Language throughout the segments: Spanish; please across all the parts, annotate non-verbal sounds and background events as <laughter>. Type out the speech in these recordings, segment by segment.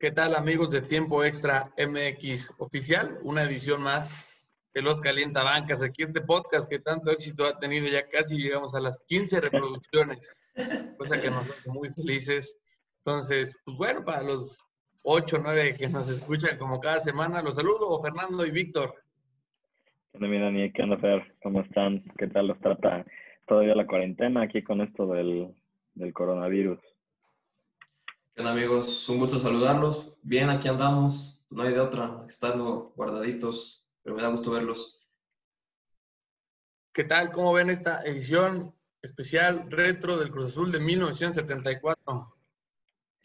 ¿Qué tal amigos de Tiempo Extra MX Oficial? Una edición más de Los Calientabancas. Aquí este podcast que tanto éxito ha tenido, ya casi llegamos a las 15 reproducciones, cosa que nos hace muy felices. Entonces, pues bueno, para los 8 o 9 que nos escuchan como cada semana, los saludo, Fernando y Víctor. ¿Qué onda, mi Dani? ¿Qué onda, Fer? ¿Cómo están? ¿Qué tal los trata todavía la cuarentena aquí con esto del, del coronavirus? ¿Qué onda, amigos? Un gusto saludarlos. Bien, aquí andamos. No hay de otra, estando guardaditos, pero me da gusto verlos. ¿Qué tal? ¿Cómo ven esta edición especial retro del Cruz Azul de 1974?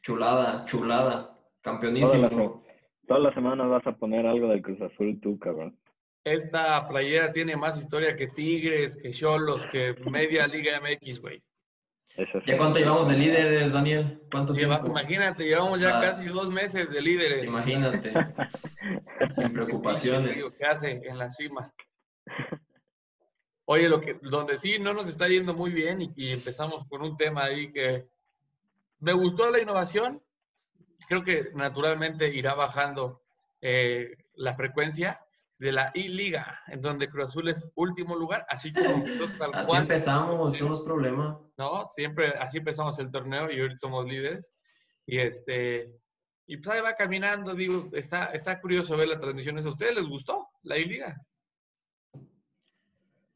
Chulada, chulada. Campeonísimo. Toda la, toda la semana vas a poner algo del Cruz Azul tú, cabrón. Esta playera tiene más historia que Tigres, que Cholos, que media Liga MX, güey. ¿Ya cuánto llevamos de líderes, Daniel? ¿Cuánto Lleva- tiempo? Imagínate, llevamos ya Ah. casi dos meses de líderes. Imagínate. <laughs> Sin preocupaciones. ¿Qué hace en la cima? Oye, lo que, donde sí no nos está yendo muy bien y, y empezamos con un tema ahí que me gustó la innovación. Creo que naturalmente irá bajando eh, la frecuencia de la I-Liga, en donde Cruz Azul es último lugar, así como <laughs> tal Así cual. empezamos, es problema. ¿No? Siempre así empezamos el torneo y ahorita somos líderes. Y este y pues ahí va caminando, digo, está, está curioso ver la transmisión. ¿A ustedes les gustó la I-Liga?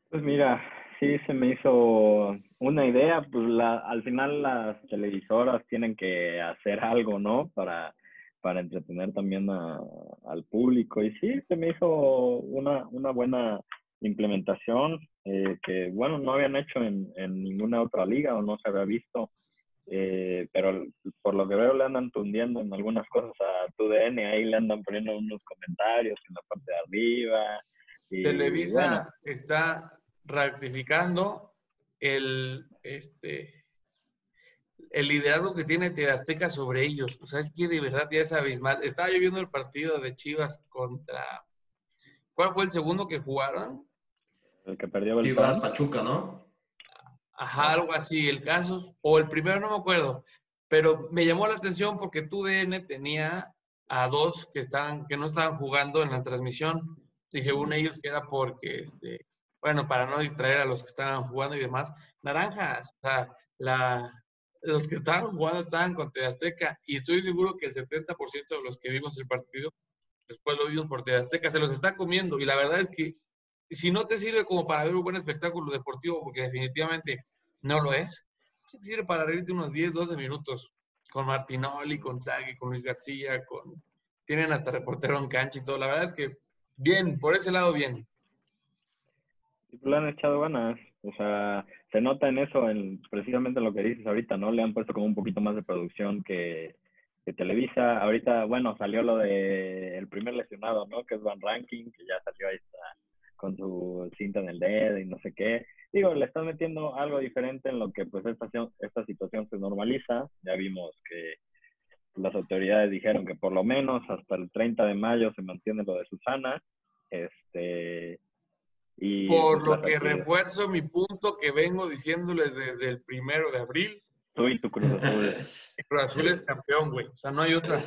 Pues mira, sí se me hizo una idea, pues la, al final las televisoras tienen que hacer algo, ¿no? Para, para entretener también a- al público. Y sí, se me hizo una, una buena implementación eh, que, bueno, no habían hecho en, en ninguna otra liga o no se había visto. Eh, pero por lo que veo le andan tundiendo en algunas cosas a TUDN, ahí le andan poniendo unos comentarios en la parte de arriba. Y, Televisa bueno, está ratificando el, este, el liderazgo que tiene Azteca sobre ellos. O sea, es que de verdad ya es abismal. Estaba yo viendo el partido de Chivas contra... ¿Cuál fue el segundo que jugaron? el que perdió el Chivas Pachuca, ¿no? Ajá, algo así, el caso, o el primero no me acuerdo, pero me llamó la atención porque TUDN tenía a dos que estaban, que no estaban jugando en la transmisión, y según ellos que era porque, este, bueno, para no distraer a los que estaban jugando y demás, naranjas, o sea, la, los que estaban jugando estaban con TV Azteca, y estoy seguro que el 70% de los que vimos el partido, después lo vimos por TV Azteca, se los está comiendo, y la verdad es que si no te sirve como para ver un buen espectáculo deportivo, porque definitivamente no lo es, pues te sirve para reírte unos 10, 12 minutos con Martinoli, con Sagui, con Luis García, con tienen hasta reportero en cancha y todo. La verdad es que bien, por ese lado bien. Y pues le han echado ganas. O sea, se nota en eso, en precisamente lo que dices ahorita, ¿no? Le han puesto como un poquito más de producción que, que Televisa. Ahorita, bueno, salió lo de el primer lesionado, ¿no? Que es Van Ranking, que ya salió ahí está, con su cinta en el dedo y no sé qué. Digo, le están metiendo algo diferente en lo que pues esta, esta situación se normaliza. Ya vimos que las autoridades dijeron que por lo menos hasta el 30 de mayo se mantiene lo de Susana. Este, y Por pues, lo que refuerzo mi punto que vengo diciéndoles desde el primero de abril, Tú y tu Cruz Azul. que Cruz Azul es campeón, güey. O sea, no hay otra.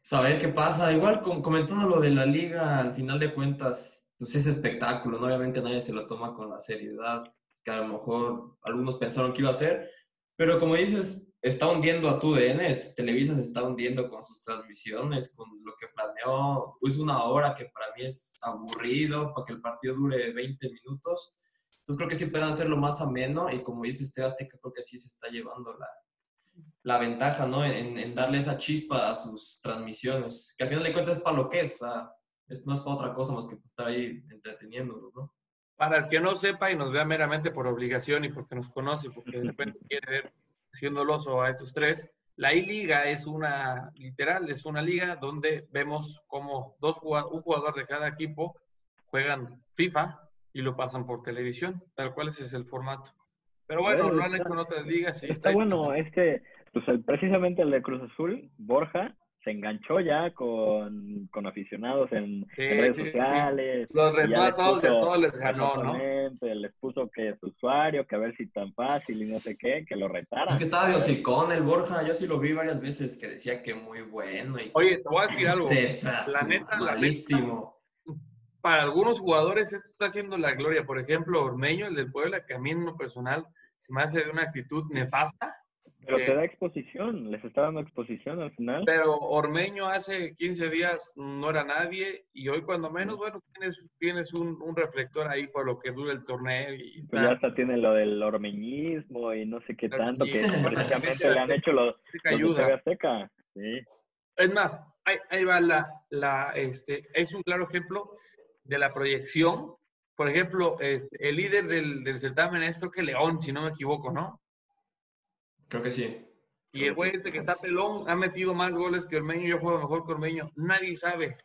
Saber qué pasa. Igual com- comentando lo de la liga, al final de cuentas, pues es espectáculo, ¿no? Obviamente nadie se lo toma con la seriedad que a lo mejor algunos pensaron que iba a ser. Pero como dices, está hundiendo a TUDN, es- Televisa se está hundiendo con sus transmisiones, con lo que planeó. Es una hora que para mí es aburrido, para que el partido dure 20 minutos. Entonces creo que sí pueden hacerlo más ameno y como dice usted, Azteca, creo que sí se está llevando la, la ventaja, ¿no? En, en darle esa chispa a sus transmisiones, que al final de cuentas es para lo que es, o sea, es- no es para otra cosa más que estar ahí entreteniéndolos, ¿no? Para el que no sepa y nos vea meramente por obligación y porque nos conoce, porque de repente <laughs> quiere ver siendo el oso a estos tres, la I-Liga es una, literal, es una liga donde vemos como dos, un jugador de cada equipo juegan FIFA y lo pasan por televisión, tal cual ese es el formato. Pero bueno, lo han está- hecho en otras ligas. y Está bueno, es que pues, el- precisamente el de Cruz Azul, Borja, se enganchó ya con, con aficionados en, redes sociales. Los retó a todos les ganó, ¿no? Les puso que es usuario, que a ver si tan fácil y no sé qué, que lo retara. Es que estaba de hocicón el Borja, yo sí lo vi varias veces que decía que muy bueno. Y Oye, te voy a decir algo. la neta, malísimo. Para algunos jugadores esto está haciendo la gloria. Por ejemplo, Ormeño, el del Puebla, que a mí en lo personal se me hace de una actitud nefasta pero te da exposición, les está dando exposición al final. Pero Ormeño hace 15 días no era nadie y hoy cuando menos, bueno, tienes, tienes un, reflector ahí por lo que dura el torneo. Y pues ya hasta tiene lo del ormeñismo y no sé qué tanto, que precisamente <laughs> le han hecho los, ayuda. Azteca. Sí. Es más, ahí, ahí va la, la, este, es un claro ejemplo de la proyección. Por ejemplo, este, el líder del, del certamen es creo que León, si no me equivoco, ¿no? Creo que sí. Y el güey este que está pelón ha metido más goles que Ormeño, yo juego mejor que Ormeño. Nadie sabe,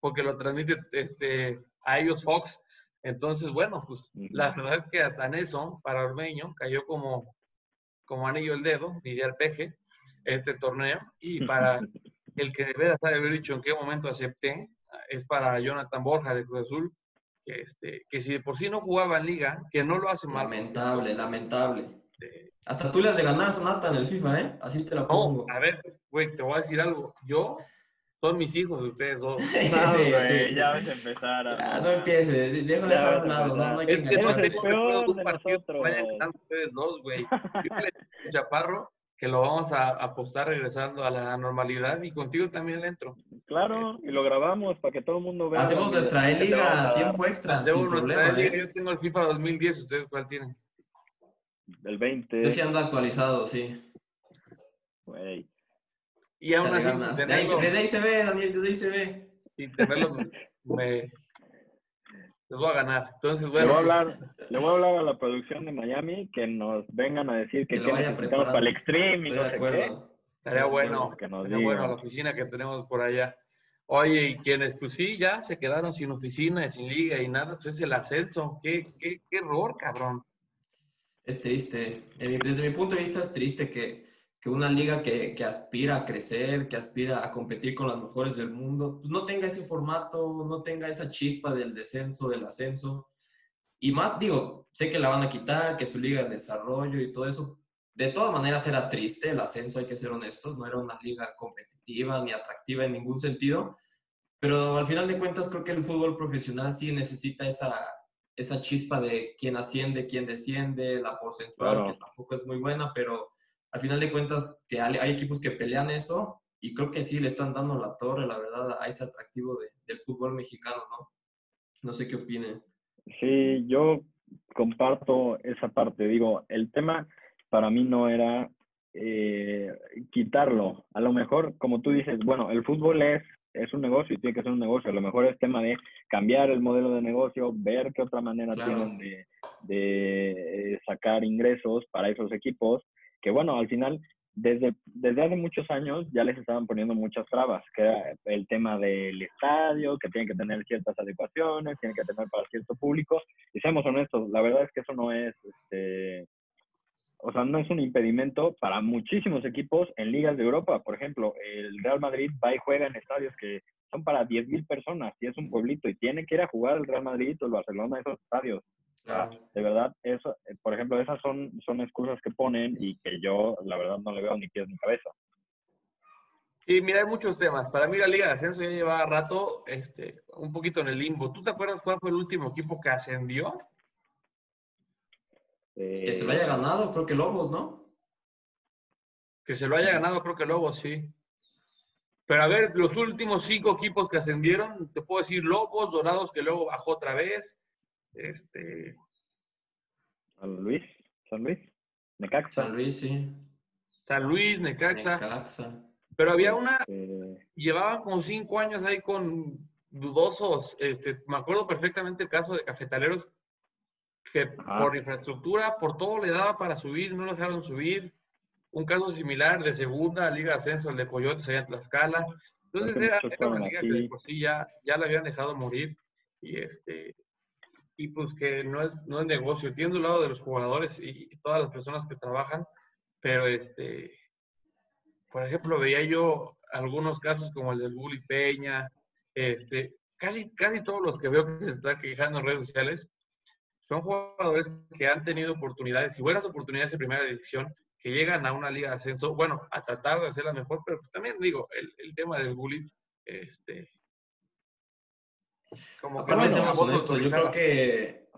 porque lo transmite este, a ellos Fox. Entonces, bueno, pues la verdad es que hasta en eso, para Ormeño, cayó como, como anillo el dedo, diría el peje, este torneo. Y para <laughs> el que de veras de haber dicho en qué momento acepté, es para Jonathan Borja de Cruz Azul, que, este, que si de por sí no jugaba en liga, que no lo hace mal. Lamentable, lamentable. Hasta tú le has de ganar, Sonata, en el FIFA, ¿eh? Así te la pongo. a ver, güey, te voy a decir algo. Yo, son mis hijos de ustedes dos. <laughs> No, güey, ya vas a empezar. A... no empieces, déjame dejar a un lado. No, no hay es que, no tengo un partido que vayan ganando ustedes dos, güey. Yo le <laughs> Chaparro que lo vamos a apostar regresando a la normalidad y contigo también le entro. Claro, y lo grabamos para que todo el mundo vea. Hacemos nuestra liga a tiempo extra. Hacemos nuestra liga. ¿eh? Yo tengo el FIFA 2010, ¿ustedes cuál tienen? del 20. Yo sí ando actualizado, sí. Güey. Y aún así, tenerlo, desde ahí se ve, Daniel, desde ahí se ve. Sin tenerlo, me, les voy a ganar. Entonces, bueno. Le voy, a hablar, le voy a hablar a la producción de Miami que nos vengan a decir que, que necesitamos para el extreme y no sé qué. Estaría bueno, que nos estaría bueno la oficina que tenemos por allá. Oye, y quienes pues sí, ya se quedaron sin oficina, sin liga y nada, pues es el ascenso. Qué, qué, qué error, cabrón. Es triste. Eh, desde mi punto de vista es triste que, que una liga que, que, aspira a crecer, que aspira a competir con las mejores del mundo, pues no tenga ese formato, no tenga esa chispa del descenso, del ascenso. Y más, digo, sé que la van a quitar, que su liga de desarrollo y todo eso. De todas maneras era triste el ascenso, hay que ser honestos, no era una liga competitiva ni atractiva en ningún sentido, pero al final de cuentas creo que el fútbol profesional sí necesita esa, esa chispa de quién asciende, quién desciende, la porcentual, que tampoco es muy buena, pero al final de cuentas que hay, equipos que pelean eso y creo que sí le están dando la torre, la verdad, a ese atractivo del fútbol mexicano, ¿no? No sé qué opinen. Sí, yo comparto esa parte. Digo, el tema para mí no era eh, quitarlo. A lo mejor, como tú dices, bueno, el fútbol es es un negocio y tiene que ser un negocio. A lo mejor es tema de cambiar el modelo de negocio, ver qué otra manera tienen de, de, eh, sacar ingresos para esos equipos, que bueno, al final, desde, desde hace muchos años ya les estaban poniendo muchas trabas, que era el tema del estadio, que tienen que tener ciertas adecuaciones, tienen que tener para cierto público. Y seamos honestos, la verdad es que eso no es... Este, o sea, no es un impedimento para muchísimos equipos en ligas de Europa. Por ejemplo, el Real Madrid va y juega en estadios que son para 10.000 personas y es un pueblito y tiene que ir a jugar el Real Madrid o el Barcelona esos estadios. De verdad, eso, eh, por ejemplo, esas son, son excusas que ponen y que yo, la verdad, no le veo ni pies ni cabeza. Sí, mira, hay muchos temas. Para mí la Liga de Ascenso ya llevaba rato este, un poquito en el limbo. ¿Tú te acuerdas cuál fue el último equipo que ascendió? que se lo haya ganado, creo que Lobos, ¿no? Que se lo haya ganado, creo que Lobos, sí. Pero a ver, los últimos cinco equipos que ascendieron, te puedo decir Lobos, Dorados, que luego bajó otra vez. Este. San Luis, San Luis, Necaxa. San Luis, sí. San Luis, Necaxa. Necaxa. Pero había una, este llevaban como cinco años ahí con dudosos. Este, me acuerdo perfectamente el caso de Cafetaleros, que por infraestructura, por todo le daba para subir, no lo dejaron subir. Un caso similar de segunda Liga de Ascenso, el de Coyotes allá en Tlaxcala. Entonces era, una liga que de por sí ya, ya la habían dejado morir. Y este y pues que no es, no es negocio. Entiendo el lado de los jugadores y todas las personas que trabajan, pero este por ejemplo, veía yo algunos casos como el del Bully Peña, este, casi, casi todos los que veo que se están quejando en redes sociales son jugadores que han tenido oportunidades y buenas oportunidades de primera división, que llegan a una liga de ascenso, bueno, a tratar de hacerla mejor, pero pues también digo, el, el tema del bullying, este... Como que yo creo que,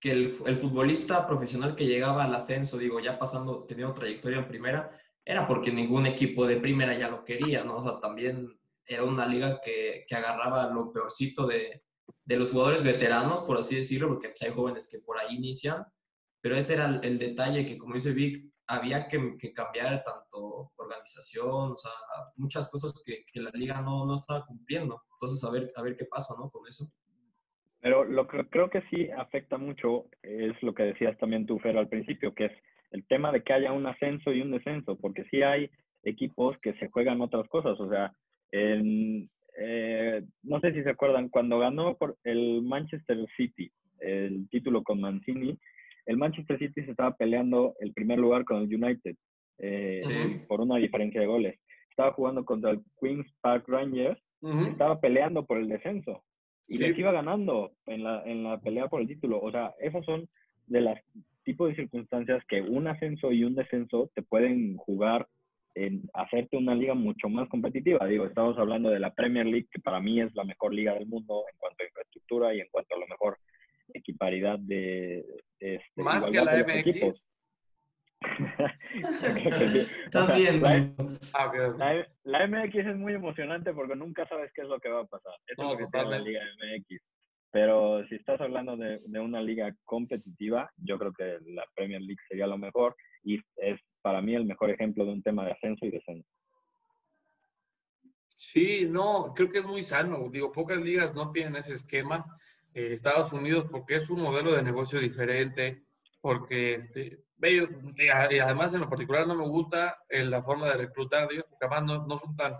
que el, el, futbolista profesional que llegaba al ascenso, digo, ya pasando, teniendo trayectoria en primera, era porque ningún equipo de primera ya lo quería, ¿no? O sea, también era una liga que, que agarraba lo peorcito de, de, los jugadores veteranos, por así decirlo, porque pues, hay jóvenes que por ahí inician, pero ese era el, el detalle que, como dice Vic, había que, que, cambiar tanto organización, o sea, muchas cosas que, que la liga no, no, estaba cumpliendo. Entonces, a ver, a ver qué pasa, ¿no? Con eso. Pero lo que creo que sí afecta mucho es lo que decías también tú, Fer, al principio, que es el tema de que haya un ascenso y un descenso, porque sí hay equipos que se juegan otras cosas, o sea, en, eh, no sé si se acuerdan, cuando ganó por el Manchester City el título con Mancini, el Manchester City se estaba peleando el primer lugar con el United eh, por una diferencia de goles. Estaba jugando contra el Queen's Park Rangers, estaba peleando por el descenso y les iba ganando en la, en la pelea por el título. O sea, esas son de las tipos de circunstancias que un ascenso y un descenso te pueden jugar en hacerte una liga mucho más competitiva. Digo, estamos hablando de la Premier League, que para mí es la mejor liga del mundo en cuanto a infraestructura y en cuanto a lo mejor equiparidad de... este, más que la MX. <laughs> Estás bien. Ah, la, la, MX es muy emocionante porque nunca sabes qué es lo que va a pasar. Eso es lo que tiene la Liga MX. Pero si estás hablando de, de, una liga competitiva, yo creo que la Premier League sería lo mejor y es para mí el mejor ejemplo de un tema de ascenso y descenso. Sí, no, creo que es muy sano. Digo, pocas ligas no tienen ese esquema. Eh, Estados Unidos, porque es un modelo de negocio diferente, porque este, además en lo particular no me gusta eh, la forma de reclutar, digo, porque además no, no son tan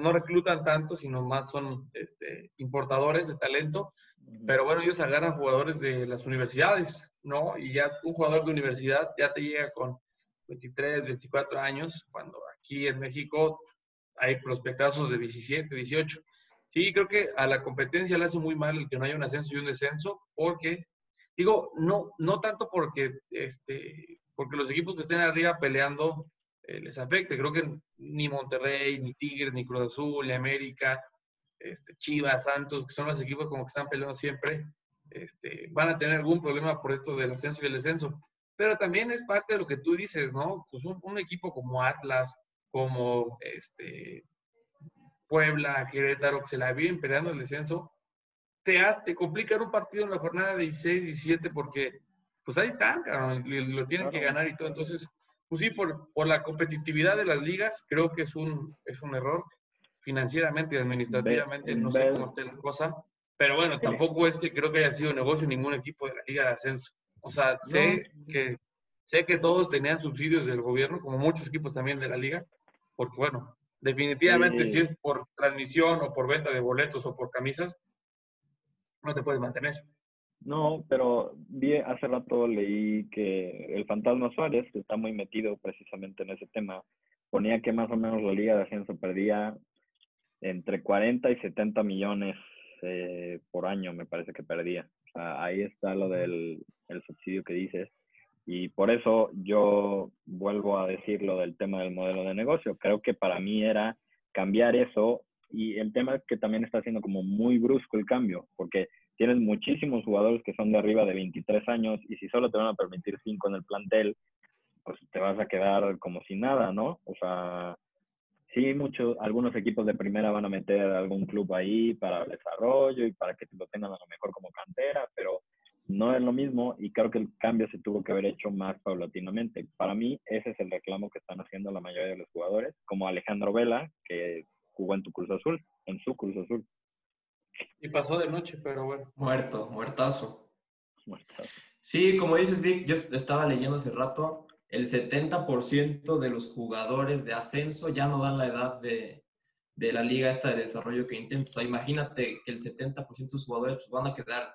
no reclutan tanto, sino más son este, importadores de talento. Pero bueno, ellos agarran jugadores de las universidades, ¿no? Y ya un jugador de universidad ya te llega con 23, 24 años, cuando aquí en México hay prospectazos de 17, 18. Sí, creo que a la competencia le hace muy mal el que no haya un ascenso y un descenso, porque, digo, no, no tanto porque, este, porque los equipos que estén arriba peleando eh, les afecte. Creo que ni Monterrey, ni Tigres, ni Cruz Azul, ni América, este, Chivas, Santos, que son los equipos como que están peleando siempre, este, van a tener algún problema por esto del ascenso y el descenso. Pero también es parte de lo que tú dices, ¿no? Pues un, equipo como Atlas, como este, Puebla, Querétaro, que se la viven peleando el descenso, te, te complican un partido en la jornada 16, 17, porque pues ahí están, lo tienen que ganar y todo. Entonces, pues sí, por, por la competitividad de las ligas, creo que es un, es un error financieramente y administrativamente, no sé cómo esté la cosa, pero bueno, tampoco es que creo que haya sido negocio ningún equipo de la liga de ascenso. O sea, sé, que, sé que todos tenían subsidios del gobierno, como muchos equipos también de la liga, porque bueno, definitivamente si es por transmisión o por venta de boletos o por camisas, no te puedes mantener. No, pero vi hace rato leí que el fantasma Suárez, que está muy metido precisamente en ese tema, ponía que más o menos la Liga de Ascenso perdía entre 40 y 70 millones eh, por año, me parece que perdía. O sea, ahí está lo del el subsidio que dices. Y por eso yo vuelvo a decir lo del tema del modelo de negocio. Creo que para mí era cambiar eso y el tema es que también está siendo como muy brusco el cambio, porque tienes muchísimos jugadores que son de arriba de 23 años y si solo te van a permitir 5 en el plantel, pues te vas a quedar como sin nada, ¿no? O sea, sí, muchos, algunos equipos de primera van a meter algún club ahí para el desarrollo y para que lo tengan a lo mejor como cantera, pero no es lo mismo y creo que el cambio se tuvo que haber hecho más paulatinamente. Para mí, ese es el reclamo que están haciendo la mayoría de los jugadores, como Alejandro Vela, que jugó en tu Cruz Azul, en su Cruz Azul. Y pasó de noche, pero bueno. Muerto, muertazo. Sí, como dices, Vic, yo estaba leyendo hace rato, el 70% de los jugadores de ascenso ya no dan la edad de, de la liga esta de desarrollo que intentan. O sea, imagínate que el 70% de los jugadores pues, van a quedar,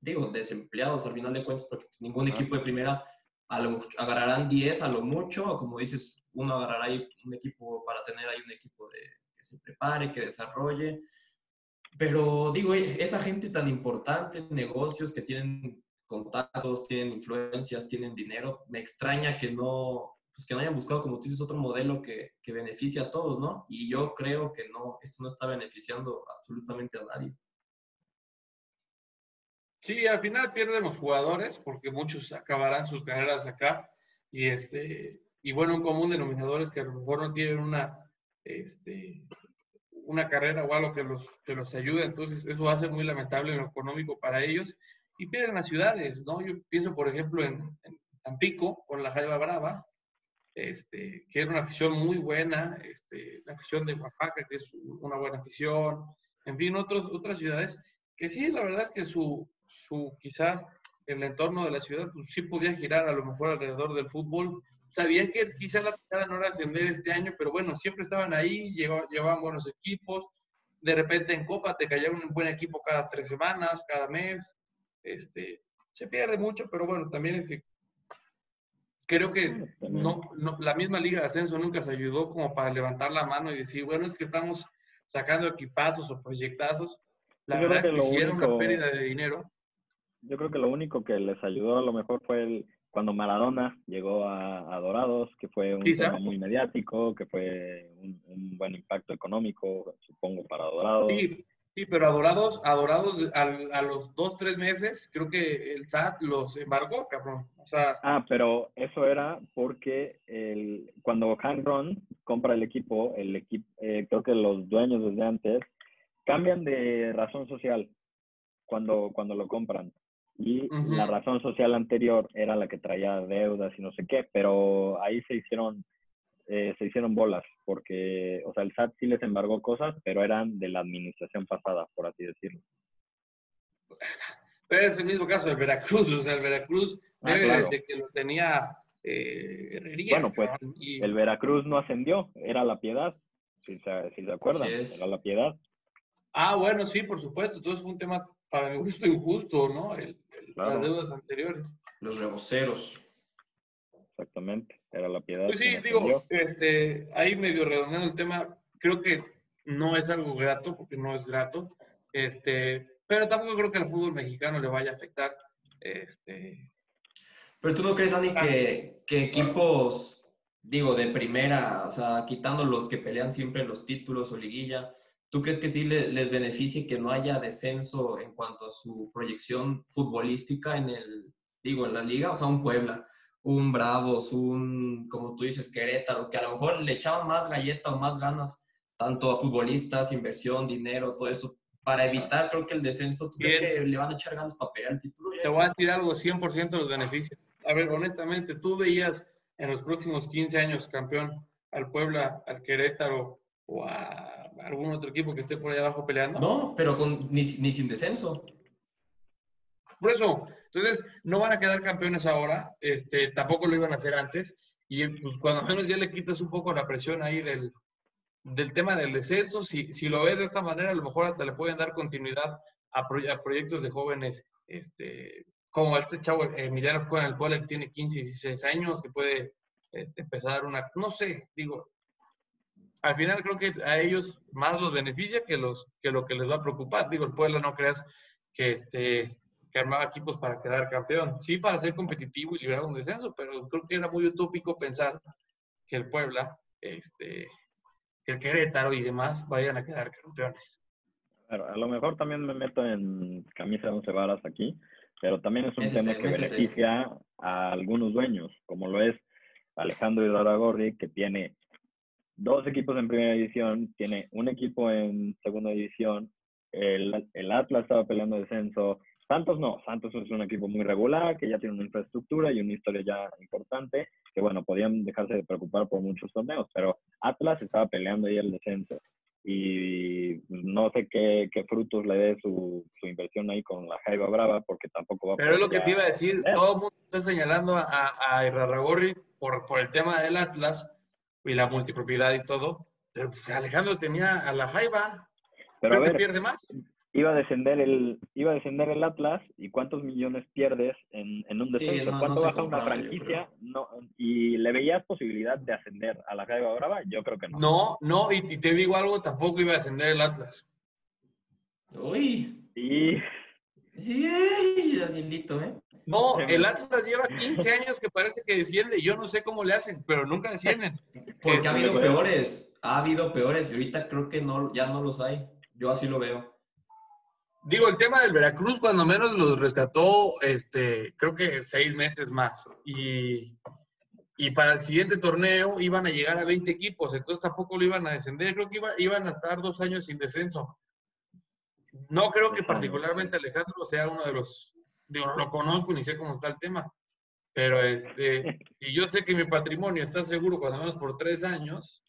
digo, desempleados al final de cuentas, porque ningún equipo de primera a lo, agarrarán 10 a lo mucho, o como dices, uno agarrará ahí un equipo para tener ahí un equipo de, se prepare, que desarrolle. Pero digo, esa gente tan importante, negocios que tienen contactos, tienen influencias, tienen dinero, me extraña que no, pues que no hayan buscado, como tú dices, otro modelo que, que beneficie a todos, ¿no? Y yo creo que no, esto no está beneficiando absolutamente a nadie. Sí, al final pierden los jugadores porque muchos acabarán sus carreras acá y este y bueno, un común denominador es que a lo mejor no tienen una este una carrera o algo que los que los ayude, entonces eso va a ser muy lamentable en lo económico para ellos y pierden las ciudades, ¿no? Yo pienso, por ejemplo, en, en Tampico con la Jaiba Brava, este, que era una afición muy buena, este, la afición de Oaxaca, que es una buena afición, en fin, otros, otras ciudades, que sí, la verdad es que su, su quizá el entorno de la ciudad, pues sí podía girar a lo mejor alrededor del fútbol. Sabían que quizá la tirada no era ascender este año, pero bueno, siempre estaban ahí, llevaban, buenos equipos. De repente en Copa te caía un buen equipo cada tres semanas, cada mes. Este, se pierde mucho, pero bueno, también es que creo que no, no, la misma Liga de Ascenso nunca se ayudó como para levantar la mano y decir, bueno, es que estamos sacando equipazos o proyectazos. La verdad es que, hicieron una pérdida de dinero yo creo que lo único que les ayudó a lo mejor fue el, cuando Maradona llegó a, Dorados, que fue un tema muy mediático, que fue un, buen impacto económico, supongo, para Dorados. Sí, sí pero a Dorados, a, Dorados a, los dos, tres meses, creo que el SAT los embargó, cabrón. O sea, ah, pero eso era porque el, cuando Hank Ron compra el equipo, el equipo, eh, creo que los dueños desde antes cambian de razón social cuando, cuando lo compran. Y la razón social anterior era la que traía deudas y no sé qué, pero ahí se hicieron, eh, se hicieron bolas, porque, o sea, el SAT sí les embargó cosas, pero eran de la administración pasada, por así decirlo. Pero es el mismo caso del Veracruz, o sea, el Veracruz ah, desde que lo tenía eh, Bueno, pues el Veracruz no ascendió, era la piedad, si se, si se acuerdan, era la piedad. Ah, bueno, sí, por supuesto, entonces fue un tema para mi gusto injusto, ¿no? Las deudas anteriores. Los reboceros. Exactamente, era la piedad. Pues sí, digo, este, ahí medio redondeando el tema, creo que no es algo grato, porque no es grato, este, pero tampoco creo que al fútbol mexicano le vaya a afectar. Este... Pero tú no crees, Dani, que, que equipos, digo, de primera, o sea, quitando los que pelean siempre los títulos o liguilla, ¿Tú crees que sí les, beneficie que no haya descenso en cuanto a su proyección futbolística en el, digo, en la liga? O sea, un Puebla, un Bravos, un, como tú dices, Querétaro, que a lo mejor le echaban más galleta o más ganas, tanto a futbolistas, inversión, dinero, todo eso, para evitar, creo que el descenso, ¿tú crees que le van a echar ganas para pelear el título? Te voy a decir algo, 100% de los beneficios. A ver, honestamente, ¿tú veías en los próximos 15 años campeón al Puebla, al Querétaro o a algún otro equipo que esté por ahí abajo peleando. No, pero con, ni, sin descenso. Por eso, entonces no van a quedar campeones ahora, este, tampoco lo iban a hacer antes, y pues cuando menos ya le quitas un poco la presión ahí del, del tema del descenso, si, si lo ves de esta manera, a lo mejor hasta le pueden dar continuidad a, proyectos de jóvenes, este, como este chavo Emiliano juega en el Puebla que tiene 15, 16 años, que puede este, empezar una, no sé, digo, al final creo que a ellos más los beneficia que, los, que lo que les va a preocupar. Digo, el Puebla no creas que, este, que armaba equipos para quedar campeón. Sí, para ser competitivo y liberar un descenso, pero creo que era muy utópico pensar que el Puebla, este, que el Querétaro y demás vayan a quedar campeones. a lo mejor también me meto en camisa de once varas aquí, pero también es un tema que beneficia a algunos dueños, como lo es Alejandro Gorri, que tiene dos equipos en primera división, tiene un equipo en segunda división, el, el Atlas estaba peleando descenso, Santos no, Santos es un equipo muy regular, que ya tiene una infraestructura y una historia ya importante, que bueno, podían dejarse de preocupar por muchos torneos, pero Atlas estaba peleando ahí el descenso. Y no sé qué, qué frutos le dé su, su, inversión ahí con la Jaiba Brava, porque tampoco va a Pero es lo que te iba a decir, todo el mundo está señalando a, a Irarragorri por, por el tema del Atlas, y la multipropiedad y todo. Pero pues, Alejandro tenía a la Jaiba. Pero a ver, pierde más. iba a descender el iba a descender el Atlas y cuántos millones pierdes en, en un Sí, descenso no- cuánto no se baja una franquicia no y le veías posibilidad de ascender a la Jaiba Brava yo creo que no No, no, y, y te digo algo, tampoco iba a ascender el Atlas. Uy. y Sí, Danielito, ¿eh? No, el Atlas lleva 15 años que parece que desciende. Yo no sé cómo le hacen, pero nunca descienden. Porque Este, ha habido peores. Ha habido peores. Y ahorita creo que no, ya no los hay. Yo así lo veo. Digo, el tema del Veracruz, cuando menos los rescató, este, creo que seis meses más. Y, y para el siguiente torneo iban a llegar a 20 equipos, entonces tampoco lo iban a descender. Creo que iba- iban a estar dos años sin descenso. No creo que particularmente Alejandro sea uno de los, digo, no lo conozco ni sé cómo está el tema, pero este, <laughs> y yo sé que mi patrimonio está seguro cuando menos por tres años.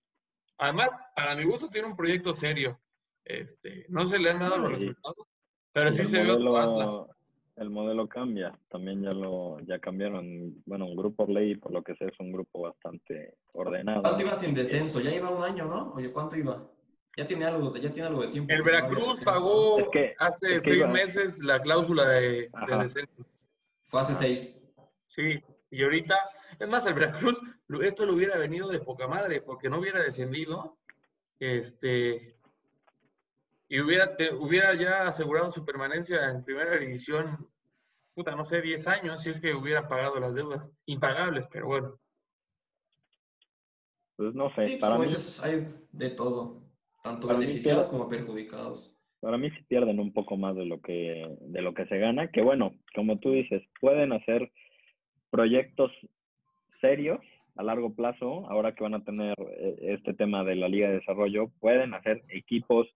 Además, para mi gusto tiene un proyecto serio. Este, no se le han dado los resultados, pero sí se ve otro Atlas. modelo el modelo cambia también ya lo ya cambiaron bueno un grupo ley por lo que sé es un grupo bastante ordenado ¿Cuánto iba sin descenso? Ya iba un año, ¿no? Oye, ¿cuánto iba? Ya tiene algo, ya tiene algo de tiempo. El no Veracruz pagó Es que- hace es que seis iba- meses la cláusula de, descenso. Fue hace Ajá. seis. Sí, y ahorita, es más, el Veracruz, esto le hubiera venido de poca madre, porque no hubiera descendido, este, y hubiera, te- hubiera ya asegurado su permanencia en primera división, puta, no sé, 10 años, si es que hubiera pagado las deudas, impagables, pero bueno. pues no sé Sí, pues, para mí hay de todo. Tanto Para beneficiados como perjudicados. para mí sí pierden un poco más de lo que de lo que se gana que bueno como tú dices pueden hacer proyectos serios a largo plazo ahora que van a tener eh, este tema de la liga de desarrollo pueden hacer equipos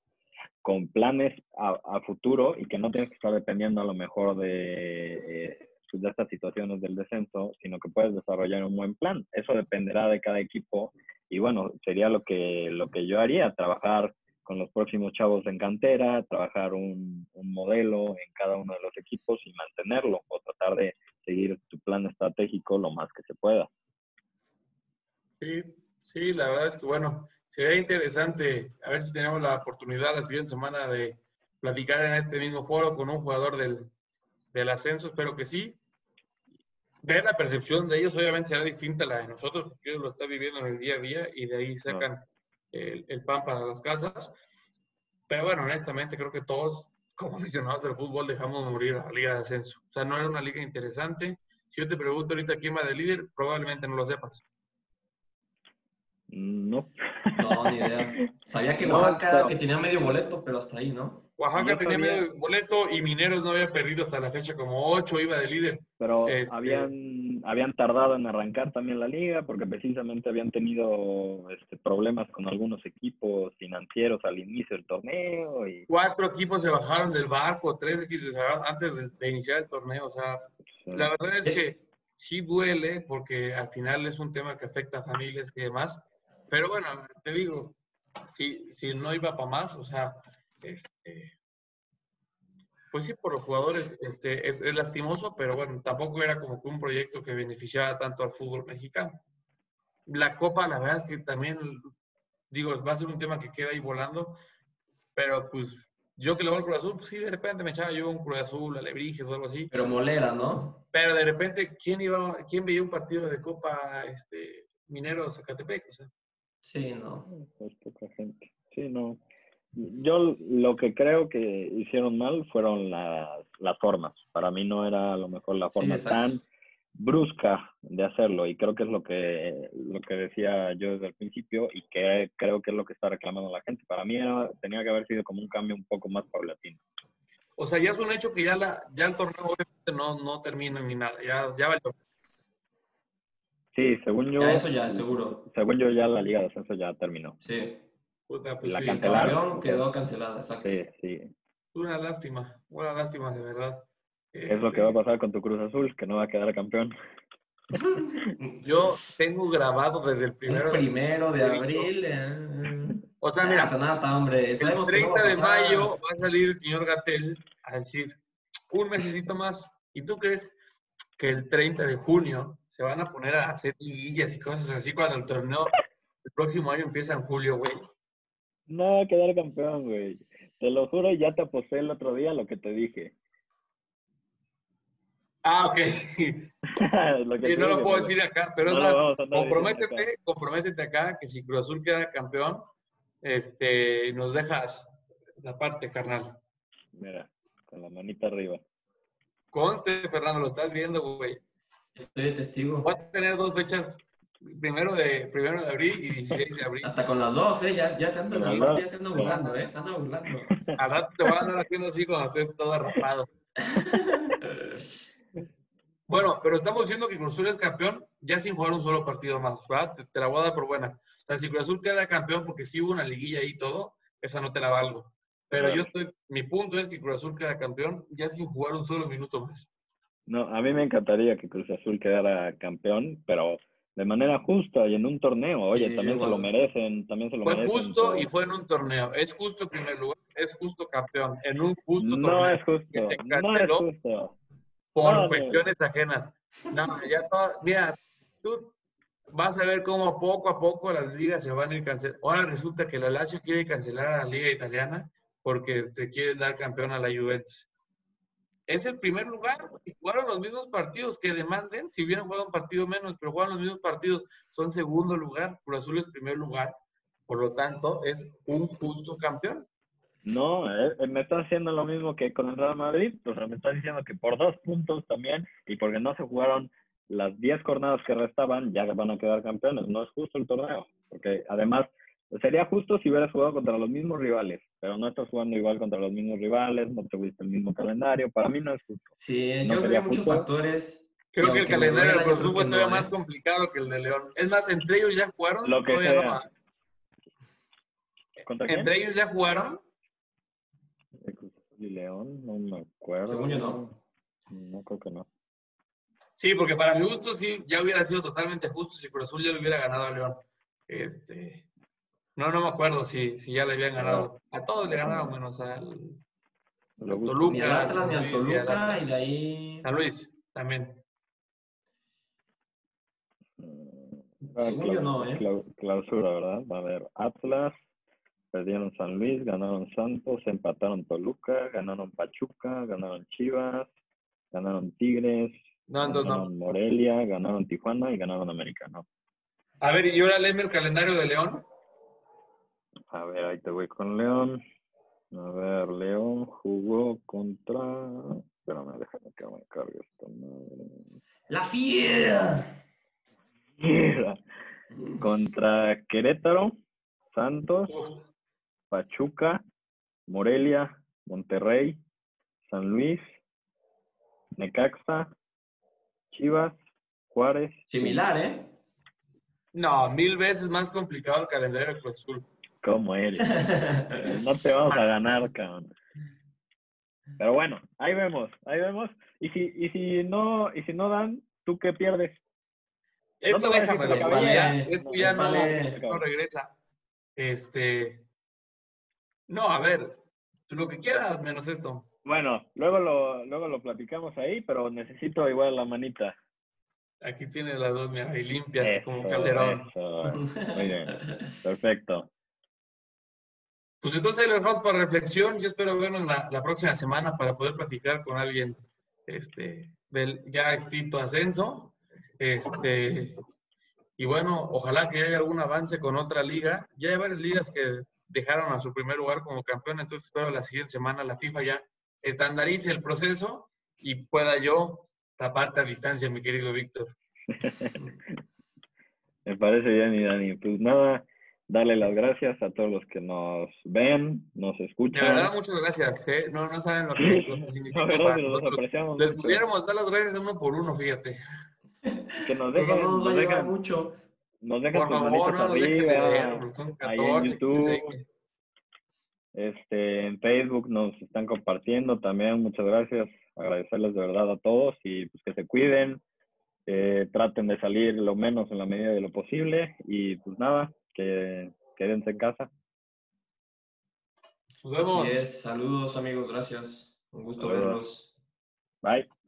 con planes a, a futuro y que no tienes que estar dependiendo a lo mejor de, eh, de estas situaciones del descenso, sino que puedes desarrollar un buen plan. Eso dependerá de cada equipo y bueno, sería lo que, lo que yo haría, trabajar con los próximos chavos en cantera, trabajar un, un modelo en cada uno de los equipos y mantenerlo o tratar de seguir tu plan estratégico lo más que se pueda. Sí, sí, la verdad es que bueno, sería interesante a ver si tenemos la oportunidad la siguiente semana de platicar en este mismo foro con un jugador del, del ascenso, espero que sí. Ver la percepción de ellos obviamente será distinta a la de nosotros, porque ellos lo están viviendo en el día a día y de ahí sacan el, el pan para las casas. Pero bueno, honestamente creo que todos, como <laughs> aficionados del fútbol, dejamos morir a la liga de ascenso. O sea, no era una liga interesante. Si yo te pregunto ahorita quién va de líder, probablemente no lo sepas. No. No, ni idea. <laughs> Sabía que No, Oaxaca, pero- que tenía medio boleto, pero hasta ahí, ¿no? Oaxaca tenía sabía- medio boleto y Mineros no había perdido hasta la fecha como 8, iba de líder. Pero Este- habían, habían tardado en arrancar también la liga porque precisamente habían tenido este, problemas con algunos equipos financieros al inicio del torneo y Cuatro equipos se bajaron del barco, tres equipos se bajaron antes de, de iniciar el torneo. O sea, la verdad es Sí. que sí duele porque al final es un tema que afecta a familias y demás. Pero bueno, te digo, si, si no iba para más, o sea, este, pues sí, por los jugadores este, es, es lastimoso, pero bueno, tampoco era como que un proyecto que beneficiara tanto al fútbol mexicano. La Copa, la verdad es que también, digo, va a ser un tema que queda ahí volando, pero pues yo que le voy al Cruz Azul, pues sí, de repente me echaba yo un Cruz Azul, Alebrijes o algo así. Pero molera, ¿no? Pero de repente, ¿quién iba, quién veía un partido de Copa este, Minero Zacatepec? O sea, Sí, no. pues, poca gente. Sí, no. Yo lo que creo que hicieron mal fueron las, las formas. Para mí no era a lo mejor la forma tan brusca de hacerlo y creo que es lo que lo que decía yo desde el principio y que creo que es lo que está reclamando la gente. Para mí era- tenía que haber sido como un cambio un poco más paulatino. o sea, ya es un hecho que ya, la, ya el torneo obviamente no, no termina ni nada, ya, ya va el torneo. Sí, según yo, Ya, eso ya, seguro. según yo ya la Liga de Ascenso ya terminó. Sí. Puta, pues La sí, El cancelaron. campeón quedó cancelada, exacto. Sí, sí. una lástima, una lástima de verdad. Es lo que va a pasar con tu Cruz Azul, que no va a quedar campeón. <laughs> Yo tengo grabado desde el primero. Un primero de Sí, abril. eh. O sea, Ah, mira, Sonata, hombre. el Sabemos que no 30 va a de mayo va a salir el señor Gatel a decir un mesecito más. ¿Y tú crees que el 30 de junio se van a poner a hacer liguillas y cosas así cuando el torneo el próximo año empieza en julio, güey? No va a quedar campeón, güey. Te lo juro, ya te aposté el otro día lo que te dije. Ah, ok. <laughs> Lo que Sí, no lo puedo decir acá, pero No es más, comprométete, comprométete acá que si Cruz Azul queda campeón, este, nos dejas la parte, carnal. Mira, con la manita arriba. Conste, Fernando, lo estás viendo, güey. Estoy de testigo. Voy a tener dos fechas, primero de, primero de abril y 16 de abril. Hasta con las dos, ¿eh? Ya, ya se andan, Con las aparte dos. ya se andan burlando, ¿eh? Se andan burlando. Al rato te voy a andar haciendo así cuando estés todo arrastrado. <laughs> Bueno, pero estamos diciendo que Cruz Azul es campeón ya sin jugar un solo partido más, ¿verdad? Te, te la voy a dar por buena. O sea, si Cruz Azul queda campeón porque sí hubo una liguilla y todo, esa no te la valgo. Pero Claro. yo estoy, mi punto es que Cruz Azul queda campeón ya sin jugar un solo minuto más. No, a mí me encantaría que Cruz Azul quedara campeón, pero de manera justa y en un torneo. Oye, Sí, también se igual. lo merecen, también se lo Fue merecen. justo pero- y fue en un torneo. Es justo primer lugar, es justo campeón, en un justo No torneo. es justo, que se no es canceló justo. por No, no. cuestiones ajenas. No, ya todo, mira, tú vas a ver cómo poco a poco las ligas se van a ir cancelando. Ahora resulta que la Lazio quiere cancelar a la liga italiana porque este, quieren dar campeón a la Juventus. Es el primer lugar y jugaron los mismos partidos que demanden, si hubieran jugado un partido menos, pero jugaron los mismos partidos, son segundo lugar, Cruz Azul es primer lugar, por lo tanto es un justo campeón. No, eh, eh, me está haciendo lo mismo que con el Real Madrid. O sea, me está diciendo que por dos puntos también y porque no se jugaron las 10 jornadas que restaban, ya van a quedar campeones. No es justo el torneo. Porque además, sería justo si hubieras jugado contra los mismos rivales, pero no estás jugando igual contra los mismos rivales, no tuviste el mismo calendario. Para mí no es justo. Sí, No yo creo que sería hay muchos justo. factores. Creo que el calendario de duela, Cruz fue todavía no, más ¿eh? complicado que el de León. Es más, entre ellos ya jugaron. Lo que Todavía sea. no. ¿Contra quién? Entre ellos ya jugaron. Y León, no me acuerdo. Según yo no. No creo que no. Sí, porque para mi gusto sí, ya hubiera sido totalmente justo si Cruz Azul ya le hubiera ganado a León. Este, no, no me acuerdo si, si ya le habían ganado. A todos le ganaron, menos al. Toluca. Ni al Atlas ni al Toluca, y de ahí. San Luis también. Ah, Según yo no, ¿eh? clau- Clausura, ¿verdad? Va a ver, Atlas, perdieron San Luis, ganaron Santos, empataron Toluca, ganaron Pachuca, ganaron Chivas, ganaron Tigres, No, entonces no. ganaron Morelia, ganaron Tijuana y ganaron América, ¿no? A ver, y ahora léeme el calendario de León. A ver, ahí te voy con León. A ver, León jugó contra... Espérame, déjame que me cargue esta madre. ¡La fiera! Mierda. Contra Querétaro, Santos, Pachuca, Morelia, Monterrey, San Luis, Necaxa, Chivas, Juárez. Similar, ¿eh? No, mil veces más complicado el calendario de Cruz Azul. ¿Cómo eres? <laughs> No te vamos a ganar, cabrón. Pero bueno, ahí vemos, ahí vemos. Y si, y si no, y si no dan, ¿tú qué pierdes? No Esto decir déjamelo, que porque ya, vale, esto ya no, vale. no regresa. Este. No, a ver, lo que quieras menos esto. Bueno, luego lo, luego lo platicamos ahí, pero necesito igual la manita. Aquí tienes las dos, mira, y limpias como calderón. eso. Muy bien, perfecto. Pues entonces lo dejamos para reflexión. Yo espero vernos la, próxima semana para poder platicar con alguien este, del ya extinto ascenso. Este, y bueno, ojalá que haya algún avance con otra liga. Ya hay varias ligas que dejaron a su primer lugar como campeón, entonces espero la siguiente semana la FIFA ya estandarice el proceso y pueda yo taparte a distancia, mi querido Víctor. <laughs> Me parece bien, Dani. Pues nada, darle las gracias a todos los que nos ven, nos De escuchan. verdad, muchas gracias. ¿eh? No, no saben lo que, lo que <laughs> significa verdad para los apreciamos Les mucho. pudiéramos dar las gracias uno por uno, fíjate. Que nos no nos nos dejen, mucho. nos dejen Por favor, no nos dejen de ver, arriba. son ahí en 14, YouTube. 15. Este, en Facebook nos están compartiendo también. Muchas gracias. Agradecerles de verdad a todos y pues que se cuiden. eh, traten de salir lo menos en la medida de lo posible y pues nada, que quédense en casa. Nos vemos. Así es. Saludos, amigos. Gracias. Un gusto Saludos. verlos. Bye.